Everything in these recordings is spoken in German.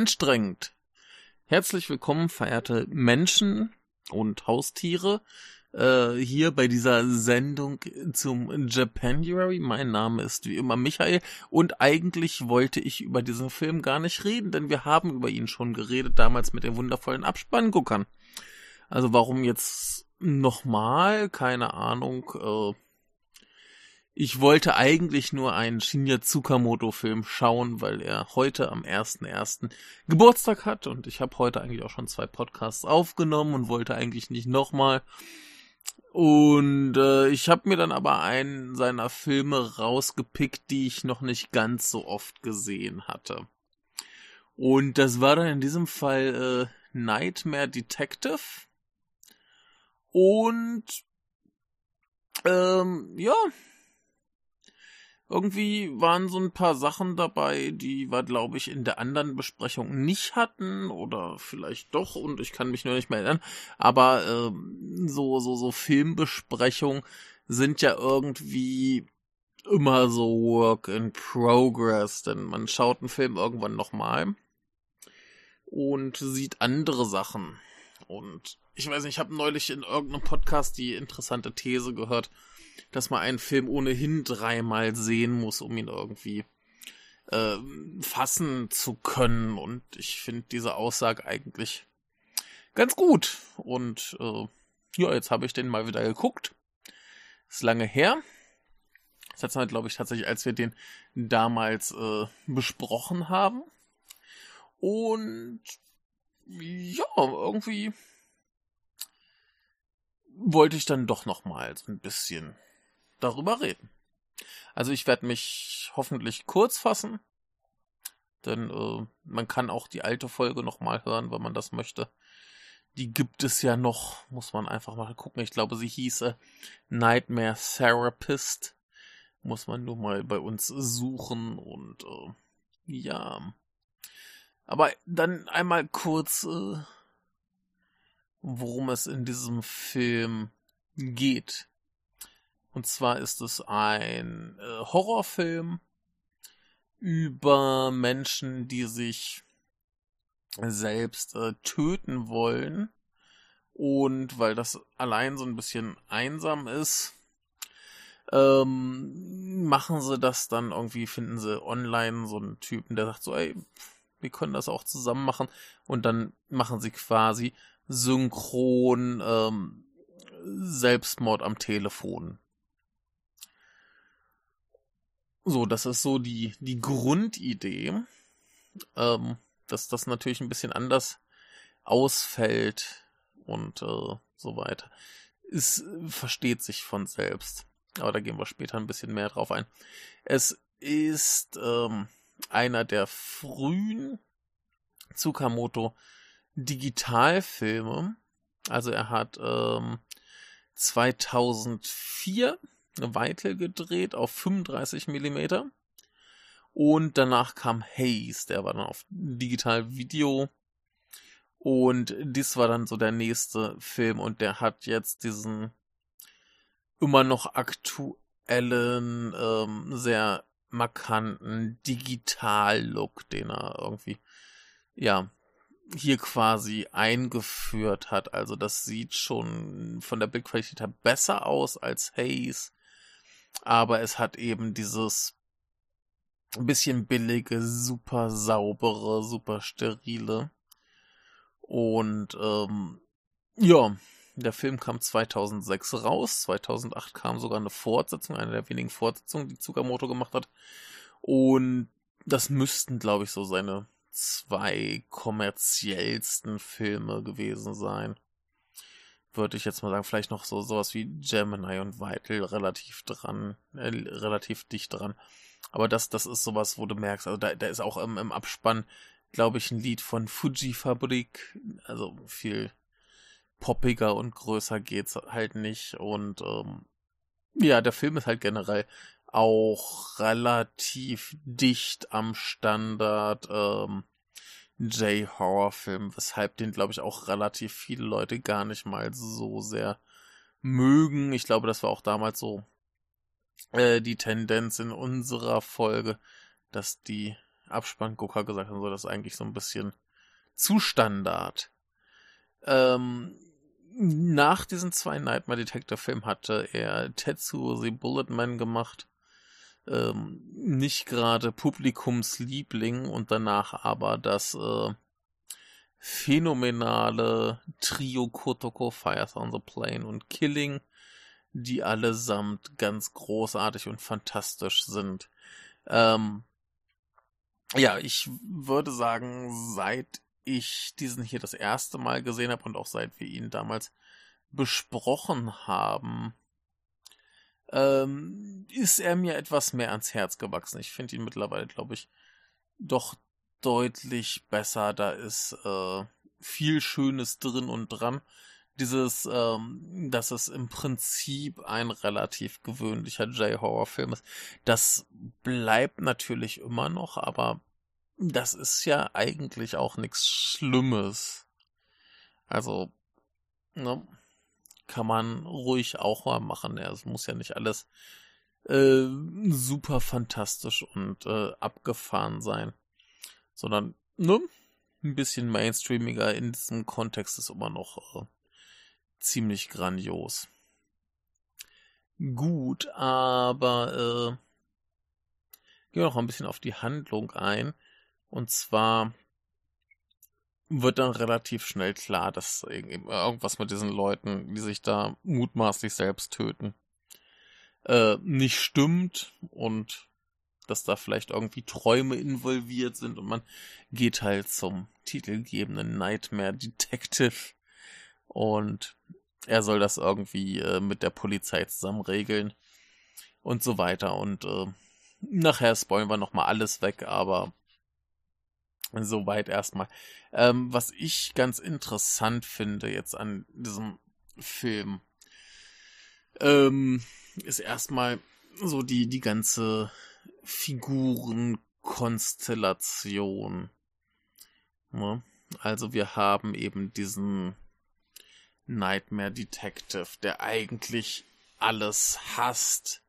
anstrengend. Herzlich willkommen, verehrte Menschen und Haustiere, äh, hier bei dieser Sendung zum Japanuary. Mein Name ist wie immer Michael und eigentlich wollte ich über diesen Film gar nicht reden, denn wir haben über ihn schon geredet, damals mit den wundervollen Abspannguckern. Also warum jetzt nochmal? Keine Ahnung. Äh, ich wollte eigentlich nur einen Shinya Tsukamoto Film schauen, weil er heute am 1.1. Geburtstag hat und ich habe heute eigentlich auch schon zwei Podcasts aufgenommen und wollte eigentlich nicht nochmal. Und äh, ich habe mir dann aber einen seiner Filme rausgepickt, die ich noch nicht ganz so oft gesehen hatte. Und das war dann in diesem Fall äh, Nightmare Detective. Und ähm, ja, irgendwie waren so ein paar Sachen dabei, die wir, glaube ich, in der anderen Besprechung nicht hatten oder vielleicht doch und ich kann mich nur nicht mehr erinnern. Aber ähm, so so so Filmbesprechungen sind ja irgendwie immer so Work in Progress, denn man schaut einen Film irgendwann nochmal und sieht andere Sachen. Und ich weiß nicht, ich habe neulich in irgendeinem Podcast die interessante These gehört, dass man einen Film ohnehin dreimal sehen muss, um ihn irgendwie äh, fassen zu können. Und ich finde diese Aussage eigentlich ganz gut. Und äh, ja, jetzt habe ich den mal wieder geguckt. Ist lange her. Das letzte Mal, glaube ich, tatsächlich, als wir den damals äh, besprochen haben. Und ja, irgendwie wollte ich dann doch noch mal so ein bisschen darüber reden. Also ich werde mich hoffentlich kurz fassen, denn äh, man kann auch die alte Folge noch mal hören, wenn man das möchte. Die gibt es ja noch, muss man einfach mal gucken. Ich glaube, sie hieße Nightmare Therapist. Muss man nur mal bei uns suchen und äh, ja. Aber dann einmal kurz, äh, worum es in diesem Film geht. Und zwar ist es ein äh, Horrorfilm über Menschen, die sich selbst äh, töten wollen. Und weil das allein so ein bisschen einsam ist, ähm, machen sie das dann irgendwie, finden sie online so einen Typen, der sagt so, ey, wir können das auch zusammen machen. Und dann machen sie quasi synchron ähm, Selbstmord am Telefon. So, das ist so die, die Grundidee, ähm, dass das natürlich ein bisschen anders ausfällt und äh, so weiter. Es versteht sich von selbst. Aber da gehen wir später ein bisschen mehr drauf ein. Es ist ähm, einer der frühen Tsukamoto Digitalfilme. Also er hat ähm, 2004 Weitel gedreht auf 35 Millimeter. Und danach kam Haze, der war dann auf Digital Video. Und dies war dann so der nächste Film und der hat jetzt diesen immer noch aktuellen, ähm, sehr markanten Digital-Look, den er irgendwie, ja, hier quasi eingeführt hat. Also das sieht schon von der Bildqualität her besser aus als Haze aber es hat eben dieses ein bisschen billige, super saubere, super sterile. Und ähm, ja, der Film kam 2006 raus. 2008 kam sogar eine Fortsetzung, eine der wenigen Fortsetzungen, die Tsukamoto gemacht hat. Und das müssten, glaube ich, so seine zwei kommerziellsten Filme gewesen sein würde ich jetzt mal sagen, vielleicht noch so sowas wie Gemini und Vital relativ dran, äh, relativ dicht dran. Aber das, das ist sowas, wo du merkst, also da, da ist auch im, im Abspann, glaube ich, ein Lied von Fuji Fabrik, also viel poppiger und größer geht's halt nicht. Und ähm, ja, der Film ist halt generell auch relativ dicht am Standard. Ähm, J-Horror-Film, weshalb den, glaube ich, auch relativ viele Leute gar nicht mal so sehr mögen. Ich glaube, das war auch damals so äh, die Tendenz in unserer Folge, dass die Abspann-Gucker gesagt haben, so das ist eigentlich so ein bisschen zu Standard. Ähm, nach diesen zwei Nightmare Detector Filmen hatte er Tetsuo the Bulletman gemacht. Ähm, nicht gerade Publikumsliebling und danach aber das äh, phänomenale Trio Kotoko Fires on the Plane und Killing, die allesamt ganz großartig und fantastisch sind. Ähm, ja, ich würde sagen, seit ich diesen hier das erste Mal gesehen habe und auch seit wir ihn damals besprochen haben, ähm, ist er mir etwas mehr ans Herz gewachsen. Ich finde ihn mittlerweile, glaube ich, doch deutlich besser. Da ist äh, viel Schönes drin und dran. Dieses, ähm, dass es im Prinzip ein relativ gewöhnlicher J-Horror-Film ist, das bleibt natürlich immer noch, aber das ist ja eigentlich auch nichts Schlimmes. Also, ne, kann man ruhig auch mal machen. Ja, es muss ja nicht alles äh, super fantastisch und äh, abgefahren sein, sondern ne, ein bisschen mainstreamiger in diesem Kontext ist immer noch äh, ziemlich grandios. Gut, aber äh, gehen wir noch ein bisschen auf die Handlung ein. Und zwar wird dann relativ schnell klar, dass irgendwas mit diesen Leuten, die sich da mutmaßlich selbst töten, äh, nicht stimmt und dass da vielleicht irgendwie Träume involviert sind und man geht halt zum titelgebenden Nightmare Detective und er soll das irgendwie äh, mit der Polizei zusammen regeln und so weiter und äh, nachher spoilen wir nochmal alles weg, aber Soweit erstmal. Ähm, was ich ganz interessant finde jetzt an diesem Film, ähm, ist erstmal so die, die ganze Figurenkonstellation. Ne? Also wir haben eben diesen Nightmare Detective, der eigentlich alles hasst.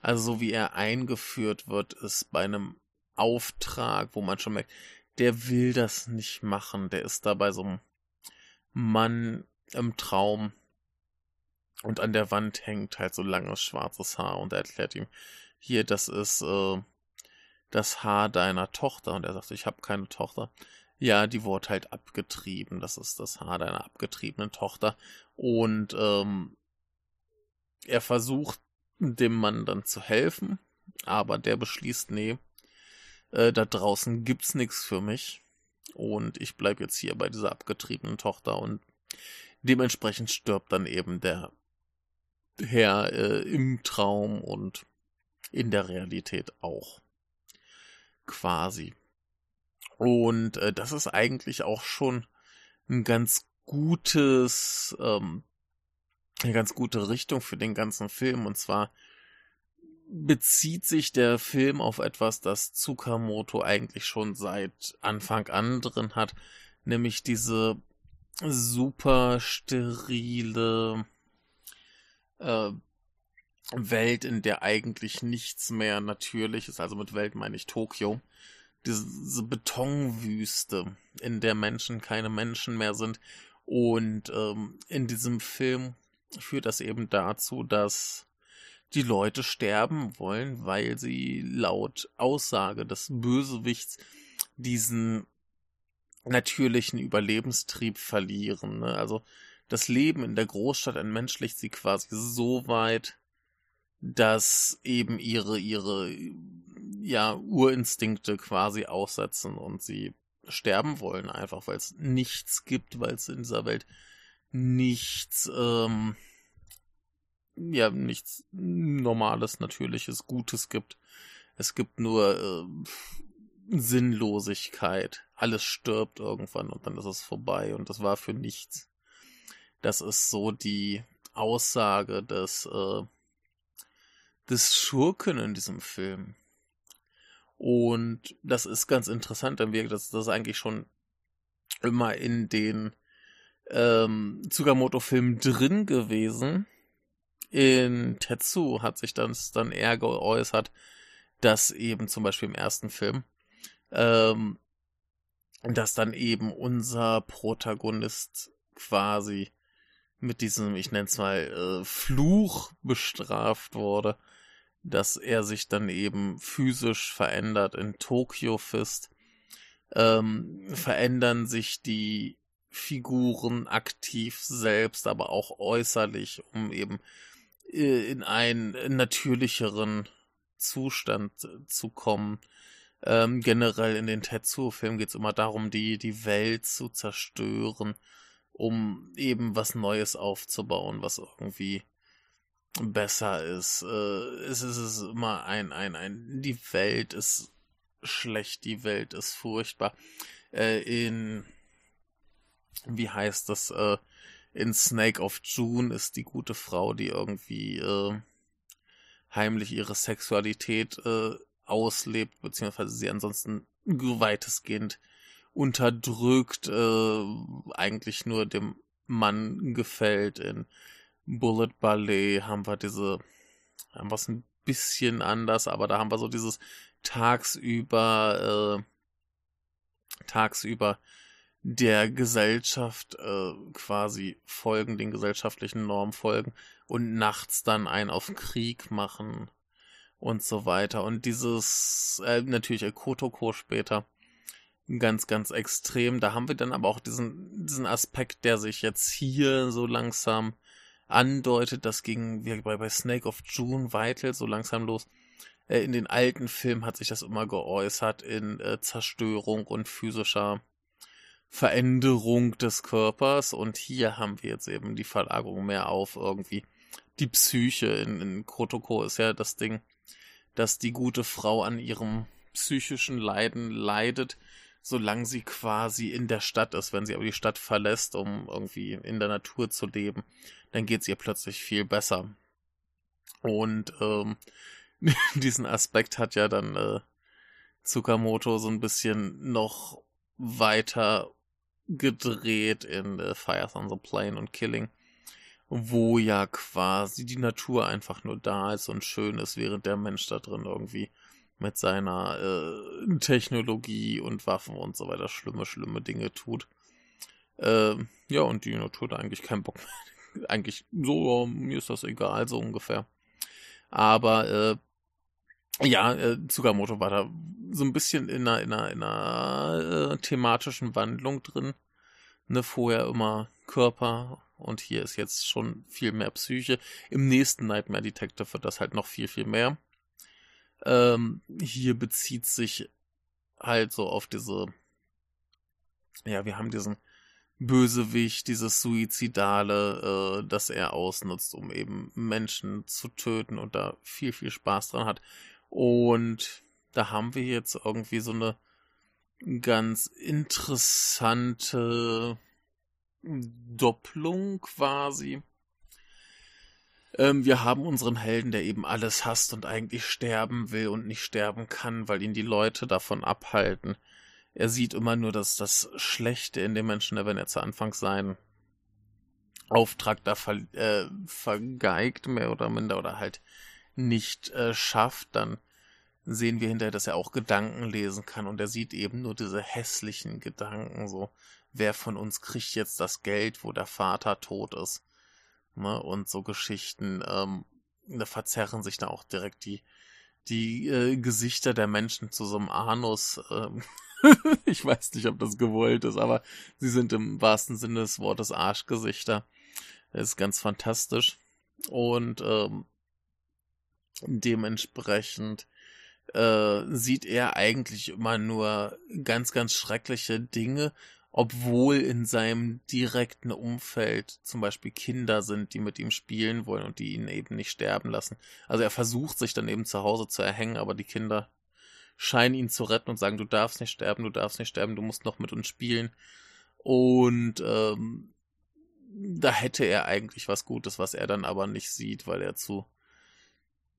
Also so wie er eingeführt wird, ist bei einem Auftrag, wo man schon merkt, der will das nicht machen. Der ist da bei so einem Mann im Traum und an der Wand hängt halt so langes schwarzes Haar und er erklärt ihm, hier, das ist äh, das Haar deiner Tochter. Und er sagt, ich habe keine Tochter. Ja, die wurde halt abgetrieben. Das ist das Haar deiner abgetriebenen Tochter. Und ähm, er versucht dem Mann dann zu helfen, aber der beschließt, nee, äh, da draußen gibt's nichts für mich. Und ich bleib jetzt hier bei dieser abgetriebenen Tochter und dementsprechend stirbt dann eben der Herr äh, im Traum und in der Realität auch. Quasi. Und äh, das ist eigentlich auch schon ein ganz gutes, ähm, eine ganz gute Richtung für den ganzen Film. Und zwar bezieht sich der Film auf etwas, das Tsukamoto eigentlich schon seit Anfang an drin hat, nämlich diese super sterile äh, Welt, in der eigentlich nichts mehr natürlich ist. Also mit Welt meine ich Tokio. Diese Betonwüste, in der Menschen keine Menschen mehr sind. Und ähm, in diesem Film führt das eben dazu, dass die Leute sterben wollen, weil sie laut Aussage des Bösewichts diesen natürlichen Überlebenstrieb verlieren. Ne? Also das Leben in der Großstadt entmenschlicht sie quasi so weit, dass eben ihre, ihre, ja, Urinstinkte quasi aussetzen und sie sterben wollen, einfach weil es nichts gibt, weil es in dieser Welt nichts, ähm, ja nichts Normales, Natürliches, Gutes gibt. Es gibt nur äh, Sinnlosigkeit. Alles stirbt irgendwann und dann ist es vorbei und das war für nichts. Das ist so die Aussage des, äh, des Schurken in diesem Film. Und das ist ganz interessant, denn wir, das, das ist eigentlich schon immer in den ähm, Tsukamoto-Filmen drin gewesen in Tetsu hat sich das dann eher geäußert, dass eben zum Beispiel im ersten Film ähm, dass dann eben unser Protagonist quasi mit diesem, ich nenne es mal, äh, Fluch bestraft wurde, dass er sich dann eben physisch verändert in Tokyo Fist, ähm, verändern sich die Figuren aktiv selbst, aber auch äußerlich, um eben in einen natürlicheren Zustand zu kommen. Ähm, generell in den Tetsuo-Filmen geht es immer darum, die, die Welt zu zerstören, um eben was Neues aufzubauen, was irgendwie besser ist. Äh, es ist immer ein, ein, ein, die Welt ist schlecht, die Welt ist furchtbar. Äh, in, wie heißt das, äh, in Snake of June ist die gute Frau, die irgendwie äh, heimlich ihre Sexualität äh, auslebt, beziehungsweise sie ansonsten weitestgehend unterdrückt, äh, eigentlich nur dem Mann gefällt. In Bullet Ballet haben wir diese, haben wir es ein bisschen anders, aber da haben wir so dieses tagsüber, äh, tagsüber der Gesellschaft äh, quasi folgen, den gesellschaftlichen Normen folgen und nachts dann einen auf Krieg machen und so weiter. Und dieses, äh, natürlich Kotoko später, ganz, ganz extrem. Da haben wir dann aber auch diesen, diesen Aspekt, der sich jetzt hier so langsam andeutet. Das ging wie bei, bei Snake of June Vital so langsam los. Äh, in den alten Filmen hat sich das immer geäußert in äh, Zerstörung und physischer Veränderung des Körpers und hier haben wir jetzt eben die Verlagerung mehr auf irgendwie die Psyche. In, in Kotoko ist ja das Ding, dass die gute Frau an ihrem psychischen Leiden leidet, solange sie quasi in der Stadt ist. Wenn sie aber die Stadt verlässt, um irgendwie in der Natur zu leben, dann geht es ihr plötzlich viel besser. Und ähm, diesen Aspekt hat ja dann äh, Tsukamoto so ein bisschen noch weiter gedreht in äh, Fires on the Plane und Killing, wo ja quasi die Natur einfach nur da ist und schön ist, während der Mensch da drin irgendwie mit seiner äh, Technologie und Waffen und so weiter schlimme, schlimme Dinge tut. Äh, ja, und die Natur da eigentlich keinen Bock mehr. eigentlich so, mir ist das egal, so ungefähr. Aber äh, ja, äh, Tsukamoto war da so ein bisschen in einer, in einer, in einer äh, thematischen Wandlung drin. Ne, vorher immer Körper und hier ist jetzt schon viel mehr Psyche. Im nächsten Nightmare Detective wird das halt noch viel, viel mehr. Ähm, hier bezieht sich halt so auf diese, ja, wir haben diesen Bösewicht, dieses Suizidale, äh, das er ausnutzt, um eben Menschen zu töten und da viel, viel Spaß dran hat. Und da haben wir jetzt irgendwie so eine ganz interessante Doppelung quasi. Ähm, wir haben unseren Helden, der eben alles hasst und eigentlich sterben will und nicht sterben kann, weil ihn die Leute davon abhalten. Er sieht immer nur das, das Schlechte in den Menschen, wenn er zu Anfang seinen Auftrag da ver, äh, vergeigt, mehr oder minder, oder halt nicht äh, schafft, dann sehen wir hinterher, dass er auch Gedanken lesen kann und er sieht eben nur diese hässlichen Gedanken, so, wer von uns kriegt jetzt das Geld, wo der Vater tot ist, ne, und so Geschichten, ähm, da verzerren sich da auch direkt die, die äh, Gesichter der Menschen zu so einem Anus, ähm, ich weiß nicht, ob das gewollt ist, aber sie sind im wahrsten Sinne des Wortes Arschgesichter. Das ist ganz fantastisch. Und ähm, dementsprechend äh, sieht er eigentlich immer nur ganz, ganz schreckliche Dinge, obwohl in seinem direkten Umfeld zum Beispiel Kinder sind, die mit ihm spielen wollen und die ihn eben nicht sterben lassen. Also er versucht sich dann eben zu Hause zu erhängen, aber die Kinder scheinen ihn zu retten und sagen, du darfst nicht sterben, du darfst nicht sterben, du musst noch mit uns spielen. Und ähm, da hätte er eigentlich was Gutes, was er dann aber nicht sieht, weil er zu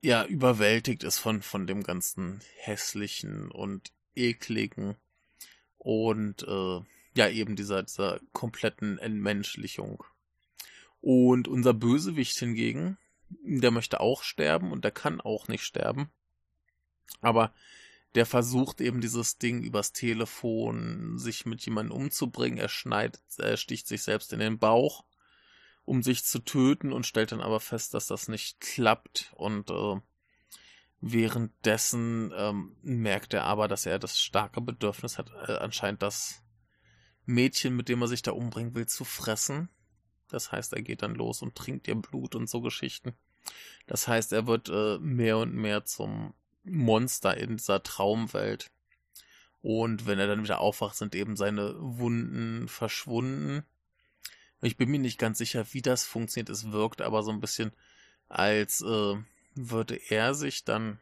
ja überwältigt ist von von dem ganzen hässlichen und ekligen und äh, ja eben dieser dieser kompletten Entmenschlichung. Und unser Bösewicht hingegen, der möchte auch sterben und der kann auch nicht sterben. Aber der versucht eben dieses Ding übers Telefon sich mit jemandem umzubringen. Er schneidet, er sticht sich selbst in den Bauch, um sich zu töten und stellt dann aber fest, dass das nicht klappt und äh, währenddessen ähm, merkt er aber, dass er das starke Bedürfnis hat, äh, anscheinend das Mädchen, mit dem er sich da umbringen will, zu fressen. Das heißt, er geht dann los und trinkt ihr Blut und so Geschichten. Das heißt, er wird äh, mehr und mehr zum Monster in dieser Traumwelt. Und wenn er dann wieder aufwacht, sind eben seine Wunden verschwunden. Ich bin mir nicht ganz sicher, wie das funktioniert. Es wirkt aber so ein bisschen, als äh, würde er sich dann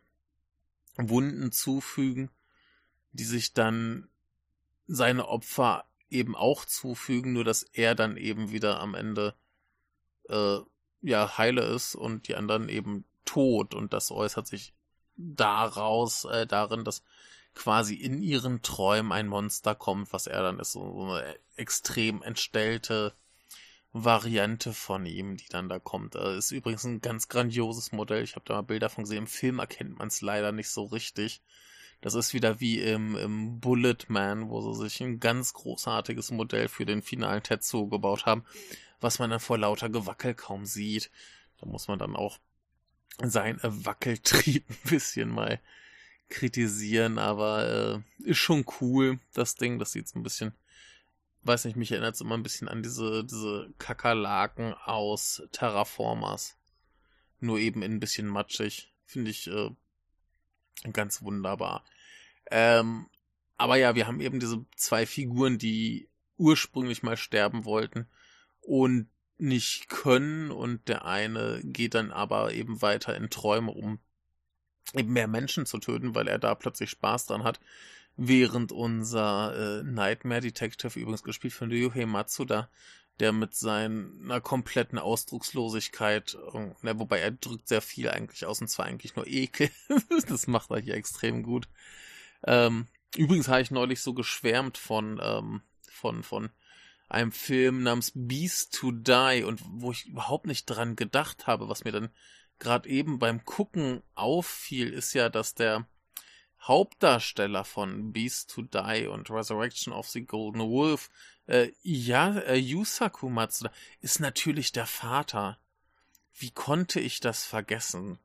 Wunden zufügen, die sich dann seine Opfer eben auch zufügen, nur dass er dann eben wieder am Ende äh, ja heile ist und die anderen eben tot und das äußert sich daraus äh, darin, dass quasi in ihren Träumen ein Monster kommt, was er dann ist, so, so eine extrem entstellte Variante von ihm, die dann da kommt. Äh, ist übrigens ein ganz grandioses Modell. Ich habe da mal Bilder von gesehen. Im Film erkennt man es leider nicht so richtig. Das ist wieder wie im, im Bullet Man, wo sie sich ein ganz großartiges Modell für den finalen Tetsuo gebaut haben, was man dann vor lauter Gewackel kaum sieht. Da muss man dann auch sein Wackeltrieb ein bisschen mal kritisieren, aber äh, ist schon cool, das Ding. Das sieht so ein bisschen, weiß nicht, mich erinnert es immer ein bisschen an diese, diese Kakerlaken aus Terraformers. Nur eben ein bisschen matschig. Finde ich äh, Ganz wunderbar. Ähm, aber ja, wir haben eben diese zwei Figuren, die ursprünglich mal sterben wollten und nicht können und der eine geht dann aber eben weiter in Träume, um eben mehr Menschen zu töten, weil er da plötzlich Spaß dran hat, während unser äh, Nightmare Detective, übrigens gespielt von Ryuhei Matsuda, der mit seiner kompletten Ausdruckslosigkeit, ne, wobei er drückt sehr viel eigentlich aus und zwar eigentlich nur Ekel. das macht er hier extrem gut. Ähm, übrigens habe ich neulich so geschwärmt von, ähm, von, von einem Film namens Beast to Die und wo ich überhaupt nicht dran gedacht habe, was mir dann gerade eben beim Gucken auffiel, ist ja, dass der Hauptdarsteller von Beast to Die und Resurrection of the Golden Wolf äh, ja, äh, Yusaku Matsuda ist natürlich der Vater. Wie konnte ich das vergessen?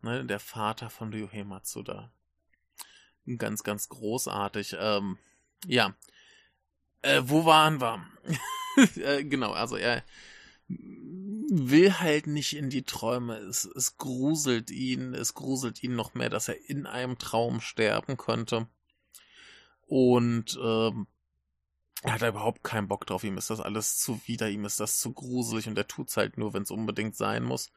Ne, der Vater von Ryuhei Matsuda. Ganz, ganz großartig. Ähm, ja. Äh, wo waren wir? äh, genau, also er will halt nicht in die Träume. Es, es gruselt ihn, es gruselt ihn noch mehr, dass er in einem Traum sterben könnte. Und ähm, er hat da überhaupt keinen Bock drauf. Ihm ist das alles zuwider, ihm ist das zu gruselig und er tut's halt nur, wenn es unbedingt sein muss.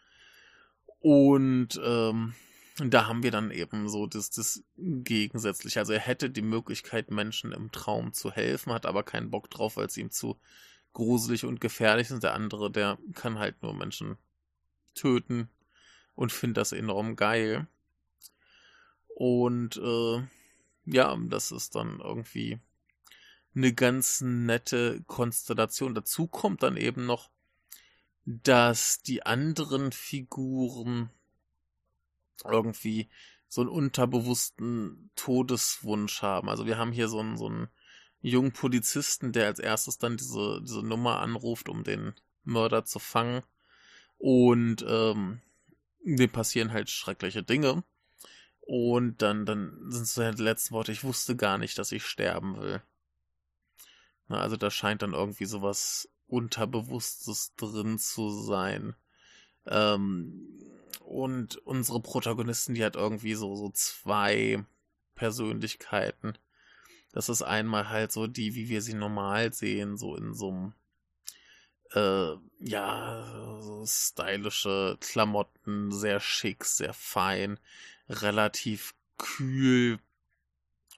Und ähm, da haben wir dann eben so das, das Gegensätzliche. Also er hätte die Möglichkeit, Menschen im Traum zu helfen, hat aber keinen Bock drauf, weil es ihm zu gruselig und gefährlich ist. Der andere, der kann halt nur Menschen töten und findet das enorm geil. Und äh, ja, das ist dann irgendwie eine ganz nette Konstellation. Dazu kommt dann eben noch, dass die anderen Figuren irgendwie so einen unterbewussten Todeswunsch haben. Also wir haben hier so einen, so einen jungen Polizisten, der als erstes dann diese, diese Nummer anruft, um den Mörder zu fangen. Und ähm, dem passieren halt schreckliche Dinge. Und dann, dann sind so die letzten Worte, ich wusste gar nicht, dass ich sterben will. Na, also da scheint dann irgendwie sowas Unterbewusstes drin zu sein. Ähm, und unsere Protagonistin, die hat irgendwie so, so zwei Persönlichkeiten. Das ist einmal halt so die, wie wir sie normal sehen, so in so einem, äh, ja, so stylische Klamotten, sehr schick, sehr fein, relativ kühl.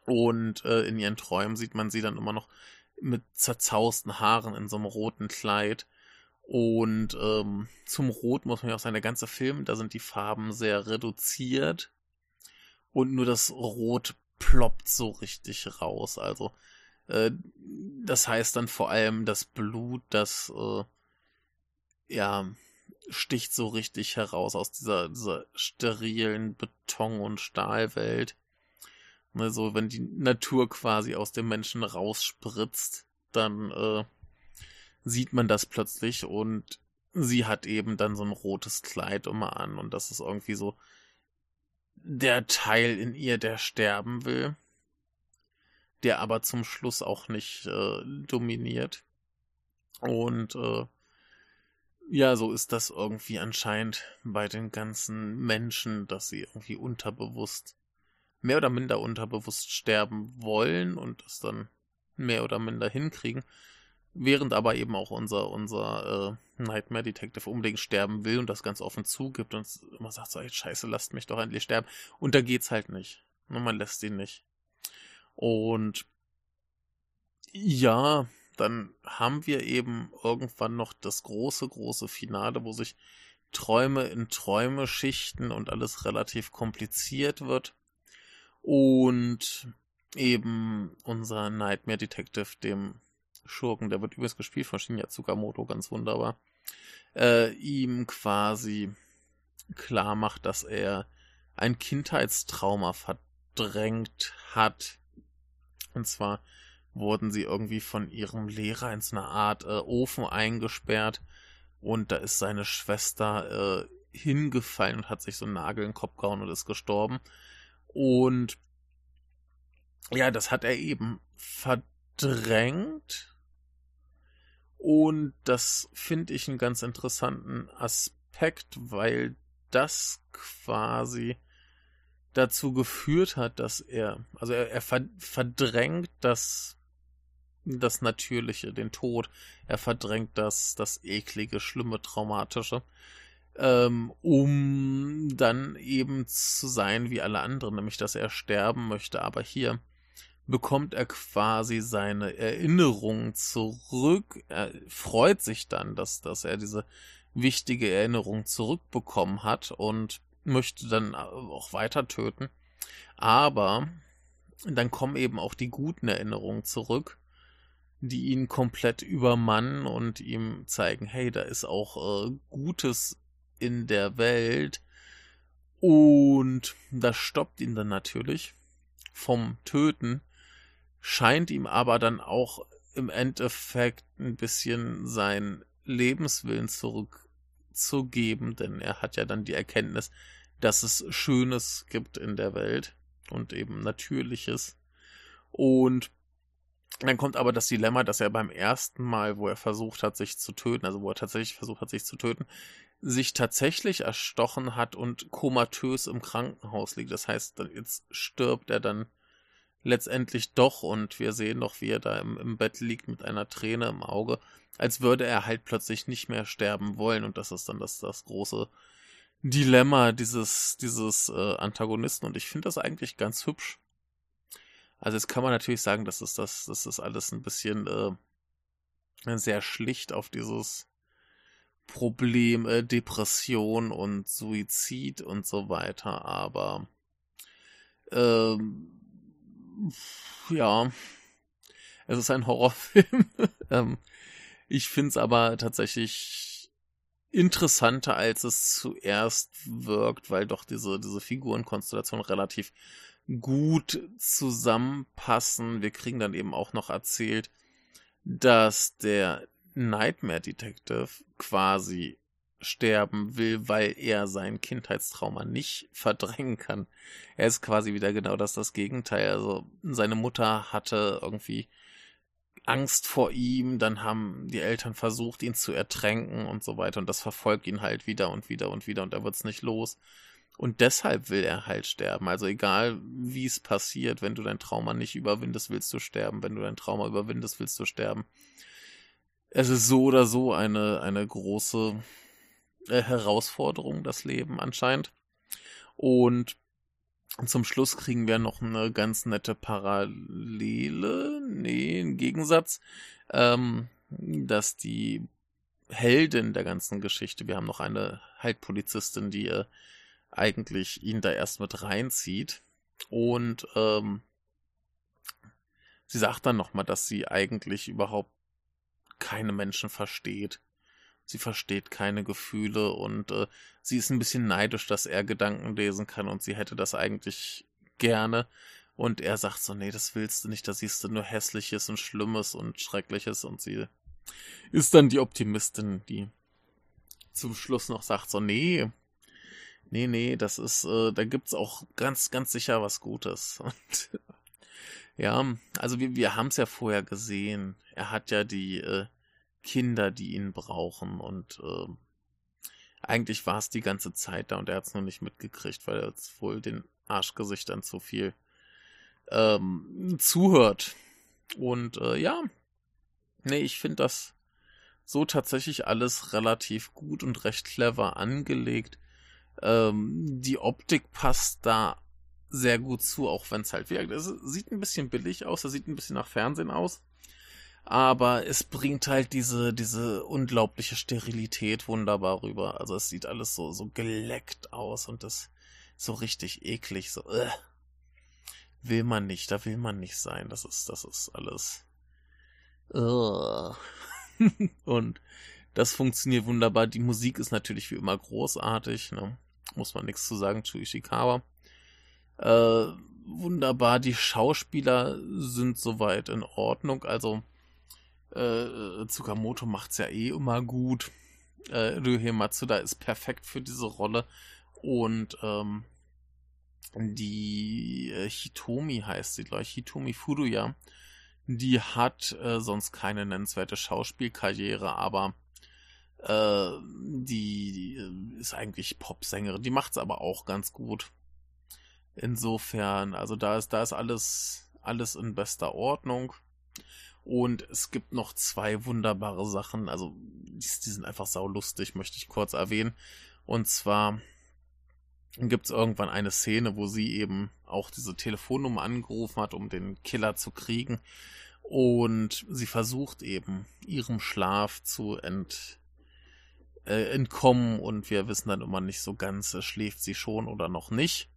Und äh, in ihren Träumen sieht man sie dann immer noch mit zerzausten Haaren in so einem roten Kleid. Und ähm, zum Rot muss man ja auch sagen, der ganze Film, da sind die Farben sehr reduziert. Und nur das Rot ploppt so richtig raus. Also, äh, das heißt dann vor allem das Blut, das, äh, ja, sticht so richtig heraus aus dieser, dieser sterilen Beton- und Stahlwelt. Ne, so, wenn die Natur quasi aus dem Menschen rausspritzt, dann äh, sieht man das plötzlich und sie hat eben dann so ein rotes Kleid immer an und das ist irgendwie so der Teil in ihr, der sterben will, der aber zum Schluss auch nicht äh, dominiert. Und äh, ja, so ist das irgendwie anscheinend bei den ganzen Menschen, dass sie irgendwie unterbewusst, mehr oder minder unterbewusst sterben wollen und das dann mehr oder minder hinkriegen. Während aber eben auch unser, unser äh, Nightmare Detective unbedingt sterben will und das ganz offen zugibt und immer sagt so, ey, scheiße, lasst mich doch endlich sterben. Und da geht's halt nicht. Und ne, man lässt ihn nicht. Und ja, dann haben wir eben irgendwann noch das große, große Finale, wo sich Träume in Träume schichten und alles relativ kompliziert wird. Und eben unser Nightmare Detective, dem Schurken, der wird übrigens gespielt von Shinya Tsukamoto, ganz wunderbar, äh, ihm quasi klar macht, dass er ein Kindheitstrauma verdrängt hat. Und zwar wurden sie irgendwie von ihrem Lehrer in so eine Art äh, Ofen eingesperrt und da ist seine Schwester äh, hingefallen und hat sich so einen Nagel in den Kopf gehauen und ist gestorben. Und ja, das hat er eben verdrängt und das finde ich einen ganz interessanten Aspekt, weil das quasi dazu geführt hat, dass er, also er, er verdrängt das, das Natürliche, den Tod, er verdrängt das, das eklige, schlimme, traumatische, ähm, um dann eben zu sein wie alle anderen, nämlich dass er sterben möchte, aber hier bekommt er quasi seine Erinnerung zurück. Er freut sich dann, dass, dass er diese wichtige Erinnerung zurückbekommen hat und möchte dann auch weiter töten. Aber dann kommen eben auch die guten Erinnerungen zurück, die ihn komplett übermannen und ihm zeigen, hey, da ist auch äh, Gutes in der Welt. Und das stoppt ihn dann natürlich vom Töten scheint ihm aber dann auch im Endeffekt ein bisschen sein Lebenswillen zurückzugeben, denn er hat ja dann die Erkenntnis, dass es Schönes gibt in der Welt und eben Natürliches. Und dann kommt aber das Dilemma, dass er beim ersten Mal, wo er versucht hat, sich zu töten, also wo er tatsächlich versucht hat, sich zu töten, sich tatsächlich erstochen hat und komatös im Krankenhaus liegt. Das heißt, jetzt stirbt er dann letztendlich doch und wir sehen noch, wie er da im, im Bett liegt mit einer Träne im Auge, als würde er halt plötzlich nicht mehr sterben wollen. Und das ist dann das, das große Dilemma dieses, dieses äh, Antagonisten. Und ich finde das eigentlich ganz hübsch. Also jetzt kann man natürlich sagen, dass es das, das ist alles ein bisschen äh, sehr schlicht auf dieses Problem äh, Depression und Suizid und so weiter, aber ähm, ja, es ist ein Horrorfilm. ähm, ich finde es aber tatsächlich interessanter, als es zuerst wirkt, weil doch diese, diese Figurenkonstellation relativ gut zusammenpassen. Wir kriegen dann eben auch noch erzählt, dass der Nightmare Detective quasi sterben will, weil er sein Kindheitstrauma nicht verdrängen kann. Er ist quasi wieder genau das, das Gegenteil. Also seine Mutter hatte irgendwie Angst vor ihm, dann haben die Eltern versucht, ihn zu ertränken und so weiter und das verfolgt ihn halt wieder und wieder und wieder und er wird's nicht los. Und deshalb will er halt sterben. Also egal, wie es passiert, wenn du dein Trauma nicht überwindest, willst du sterben. Wenn du dein Trauma überwindest, willst du sterben. Es ist so oder so eine, eine große äh, Herausforderung, das Leben anscheinend. Und zum Schluss kriegen wir noch eine ganz nette Parallele, nee, im Gegensatz, ähm, dass die Heldin der ganzen Geschichte, wir haben noch eine Halbpolizistin, die äh, eigentlich ihn da erst mit reinzieht und ähm, sie sagt dann nochmal, dass sie eigentlich überhaupt keine Menschen versteht sie versteht keine Gefühle und äh, sie ist ein bisschen neidisch, dass er Gedanken lesen kann und sie hätte das eigentlich gerne. Und er sagt so, nee, das willst du nicht, da siehst du nur Hässliches und Schlimmes und Schreckliches und sie ist dann die Optimistin, die zum Schluss noch sagt so, nee, nee, nee, das ist, äh, da gibt's auch ganz, ganz sicher was Gutes. Und ja, also wir, wir haben es ja vorher gesehen. Er hat ja die äh, Kinder, die ihn brauchen und äh, eigentlich war es die ganze Zeit da und er hat es nur nicht mitgekriegt, weil er jetzt wohl den Arschgesichtern zu viel ähm, zuhört. Und äh, ja, nee, ich finde das so tatsächlich alles relativ gut und recht clever angelegt. Ähm, die Optik passt da sehr gut zu, auch wenn es halt wirkt. Es sieht ein bisschen billig aus, es sieht ein bisschen nach Fernsehen aus. Aber es bringt halt diese, diese unglaubliche Sterilität wunderbar rüber. Also es sieht alles so, so geleckt aus und das so richtig eklig, so, äh, will man nicht, da will man nicht sein. Das ist, das ist alles, uh. und das funktioniert wunderbar. Die Musik ist natürlich wie immer großartig, ne? muss man nichts zu sagen zu Ishikawa. Äh, wunderbar, die Schauspieler sind soweit in Ordnung. Also äh, Tsukamoto macht's ja eh immer gut. Äh, Ryuhei Matsuda ist perfekt für diese Rolle. Und ähm, die äh, Hitomi heißt sie, glaube ich, Hitomi Furuya. Die hat äh, sonst keine nennenswerte Schauspielkarriere, aber äh, die, die äh, ist eigentlich Popsängerin. Die macht's aber auch ganz gut. Insofern, also da ist, da ist alles, alles in bester Ordnung. Und es gibt noch zwei wunderbare Sachen, also die, die sind einfach saulustig, möchte ich kurz erwähnen. Und zwar gibt es irgendwann eine Szene, wo sie eben auch diese Telefonnummer angerufen hat, um den Killer zu kriegen. Und sie versucht eben ihrem Schlaf zu ent, äh, entkommen und wir wissen dann immer nicht so ganz, äh, schläft sie schon oder noch nicht.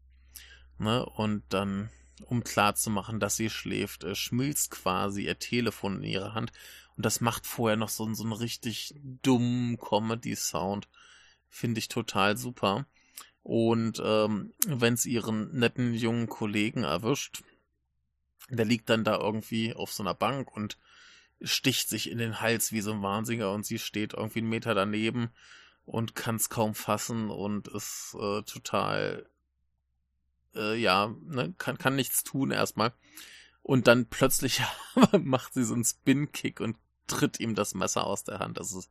Ne? Und dann, um klarzumachen, dass sie schläft, äh, schmilzt quasi ihr Telefon in ihre Hand. Und das macht vorher noch so, so einen richtig dummen Comedy-Sound. Finde ich total super. Und ähm, wenn es ihren netten jungen Kollegen erwischt, der liegt dann da irgendwie auf so einer Bank und sticht sich in den Hals wie so ein Wahnsinniger und sie steht irgendwie einen Meter daneben und kann es kaum fassen und ist äh, total äh, ja, ne, kann, kann nichts tun erstmal. Und dann plötzlich macht sie so einen Spin-Kick und tritt ihm das Messer aus der Hand. Das ist,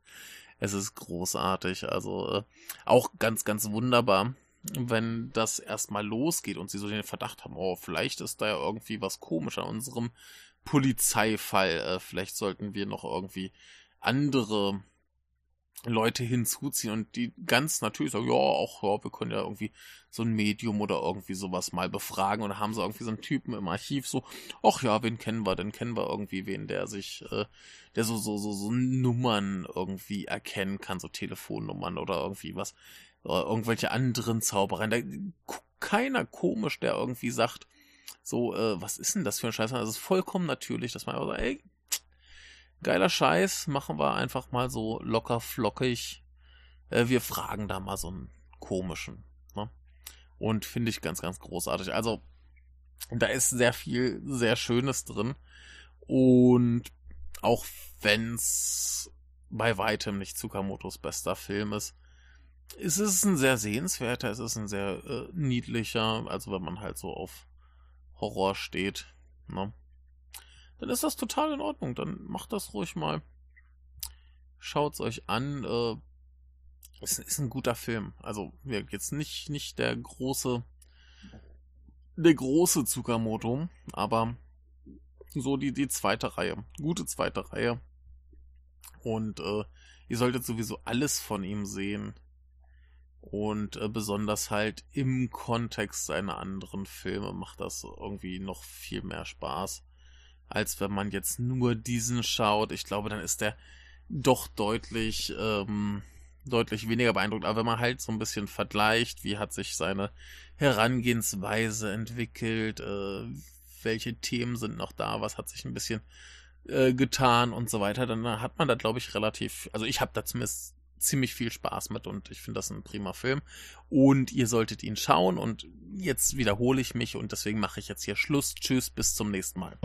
es ist großartig. Also äh, auch ganz, ganz wunderbar, wenn das erstmal losgeht und sie so den Verdacht haben, oh, vielleicht ist da ja irgendwie was komisch an unserem Polizeifall. Äh, vielleicht sollten wir noch irgendwie andere Leute hinzuziehen und die ganz natürlich sagen, ja, auch, ja, wir können ja irgendwie so ein Medium oder irgendwie sowas mal befragen und haben sie irgendwie so einen Typen im Archiv so, ach ja, wen kennen wir, denn kennen wir irgendwie wen, der sich, äh, der so, so, so, so Nummern irgendwie erkennen kann, so Telefonnummern oder irgendwie was, oder irgendwelche anderen Zaubereien. Da keiner komisch, der irgendwie sagt, so, äh, was ist denn das für ein Scheiß? Also es ist vollkommen natürlich, dass man einfach sagt, ey, geiler Scheiß, machen wir einfach mal so locker flockig. Äh, wir fragen da mal so einen komischen. Ne? Und finde ich ganz, ganz großartig. Also, da ist sehr viel, sehr Schönes drin. Und auch wenn's bei weitem nicht Tsukamotos bester Film ist, ist es ein sehr sehenswerter, es ist ein sehr äh, niedlicher, also wenn man halt so auf Horror steht, ne? Dann ist das total in Ordnung. Dann macht das ruhig mal. Schaut's euch an. Äh, ist, ist ein guter Film. Also jetzt nicht nicht der große der große Tsukamoto, aber so die die zweite Reihe, gute zweite Reihe. Und äh, ihr solltet sowieso alles von ihm sehen. Und äh, besonders halt im Kontext seiner anderen Filme macht das irgendwie noch viel mehr Spaß als wenn man jetzt nur diesen schaut. Ich glaube, dann ist der doch deutlich, ähm, deutlich weniger beeindruckt. Aber wenn man halt so ein bisschen vergleicht, wie hat sich seine Herangehensweise entwickelt, äh, welche Themen sind noch da, was hat sich ein bisschen äh, getan und so weiter, dann hat man da, glaube ich, relativ, also ich habe da zumindest ziemlich viel Spaß mit und ich finde das ein prima Film. Und ihr solltet ihn schauen und jetzt wiederhole ich mich und deswegen mache ich jetzt hier Schluss. Tschüss, bis zum nächsten Mal.